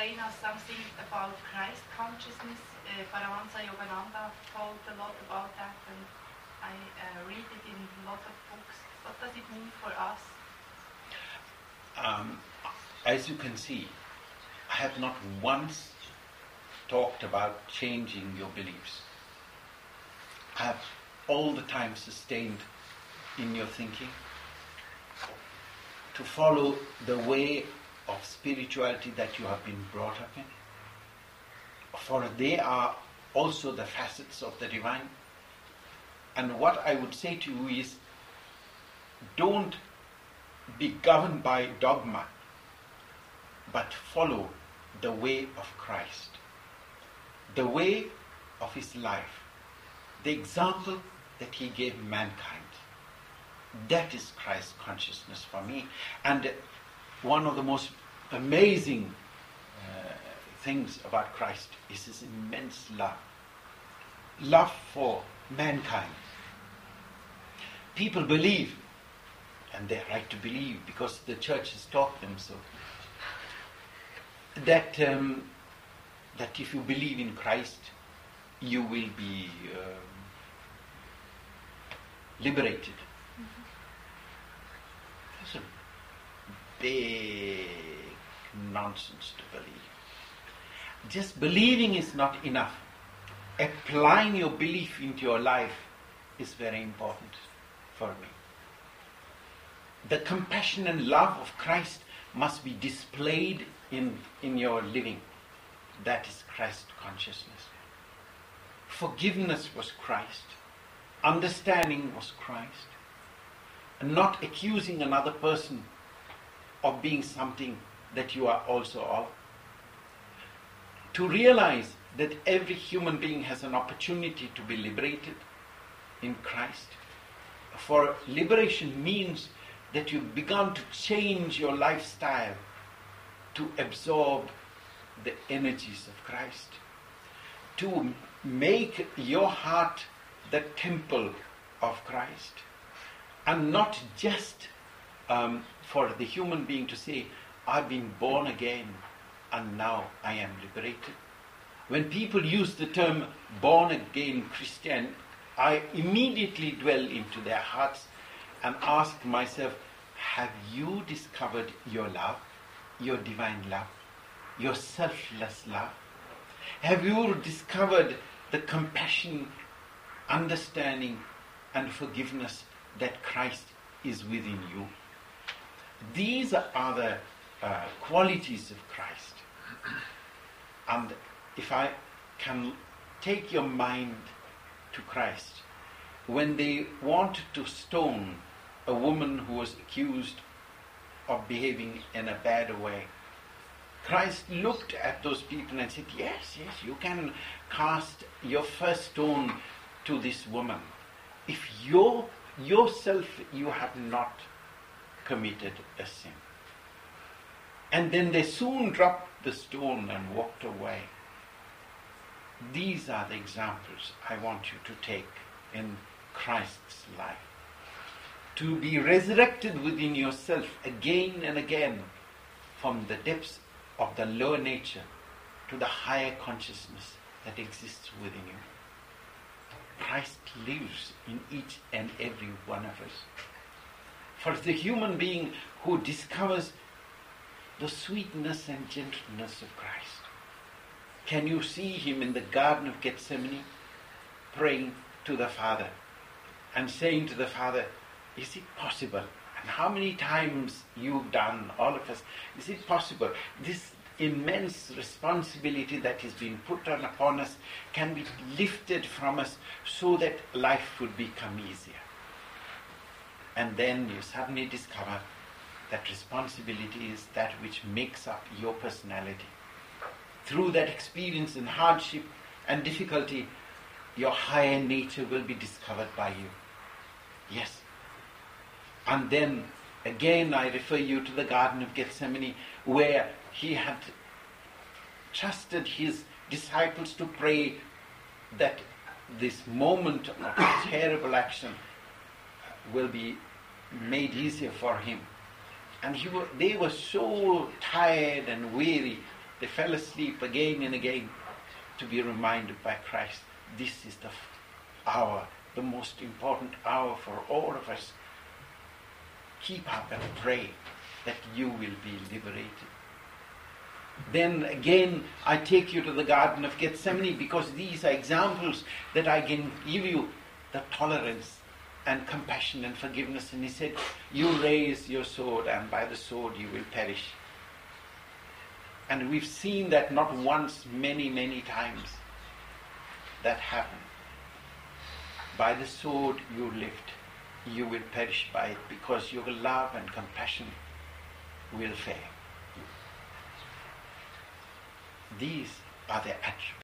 explain us something about Christ consciousness? Uh, Paramahansa Yogananda told a lot about that, and I uh, read it in a lot of books. What does it mean for us? Um, as you can see, I have not once talked about changing your beliefs. I have all the time sustained in your thinking to follow the way of spirituality that you have been brought up in. For they are also the facets of the divine. And what I would say to you is don't be governed by dogma, but follow the way of Christ, the way of his life, the example that he gave mankind. That is Christ consciousness for me. And one of the most amazing uh, things about Christ is his immense love. Love for mankind. People believe, and they're right to believe because the church has taught them so, that, um, that if you believe in Christ, you will be um, liberated. That's a big nonsense to believe. Just believing is not enough. Applying your belief into your life is very important for me. The compassion and love of Christ must be displayed in, in your living. That is Christ consciousness. Forgiveness was Christ. Understanding was Christ. And not accusing another person of being something that you are also of. To realize that every human being has an opportunity to be liberated in Christ. For liberation means that you've begun to change your lifestyle to absorb the energies of Christ, to make your heart the temple of Christ, and not just um, for the human being to say, I've been born again and now I am liberated. When people use the term born again Christian, I immediately dwell into their hearts and ask myself, have you discovered your love, your divine love, your selfless love? Have you discovered the compassion, understanding, and forgiveness that Christ is within you? These are the uh, qualities of Christ. And if I can take your mind to Christ, when they wanted to stone a woman who was accused of behaving in a bad way, Christ looked at those people and said, Yes, yes, you can cast your first stone to this woman. If you yourself you have not committed a sin. And then they soon dropped the stone and walked away. These are the examples I want you to take in Christ's life. To be resurrected within yourself again and again from the depths of the lower nature to the higher consciousness that exists within you. Christ lives in each and every one of us. For the human being who discovers the sweetness and gentleness of Christ. Can you see him in the Garden of Gethsemane praying to the Father and saying to the Father, Is it possible? And how many times you've done, all of us, is it possible? This immense responsibility that is being put on upon us can be lifted from us so that life would become easier. And then you suddenly discover that responsibility is that which makes up your personality. Through that experience in hardship and difficulty, your higher nature will be discovered by you. Yes. And then again, I refer you to the Garden of Gethsemane, where he had trusted his disciples to pray that this moment of terrible action will be made easier for him. And he were, they were so tired and weary They fell asleep again and again to be reminded by Christ. This is the hour, the most important hour for all of us. Keep up and pray that you will be liberated. Then again, I take you to the Garden of Gethsemane because these are examples that I can give you the tolerance and compassion and forgiveness. And he said, You raise your sword, and by the sword you will perish. And we've seen that not once, many, many times that happen. By the sword you lift, you will perish by it because your love and compassion will fail. These are the attributes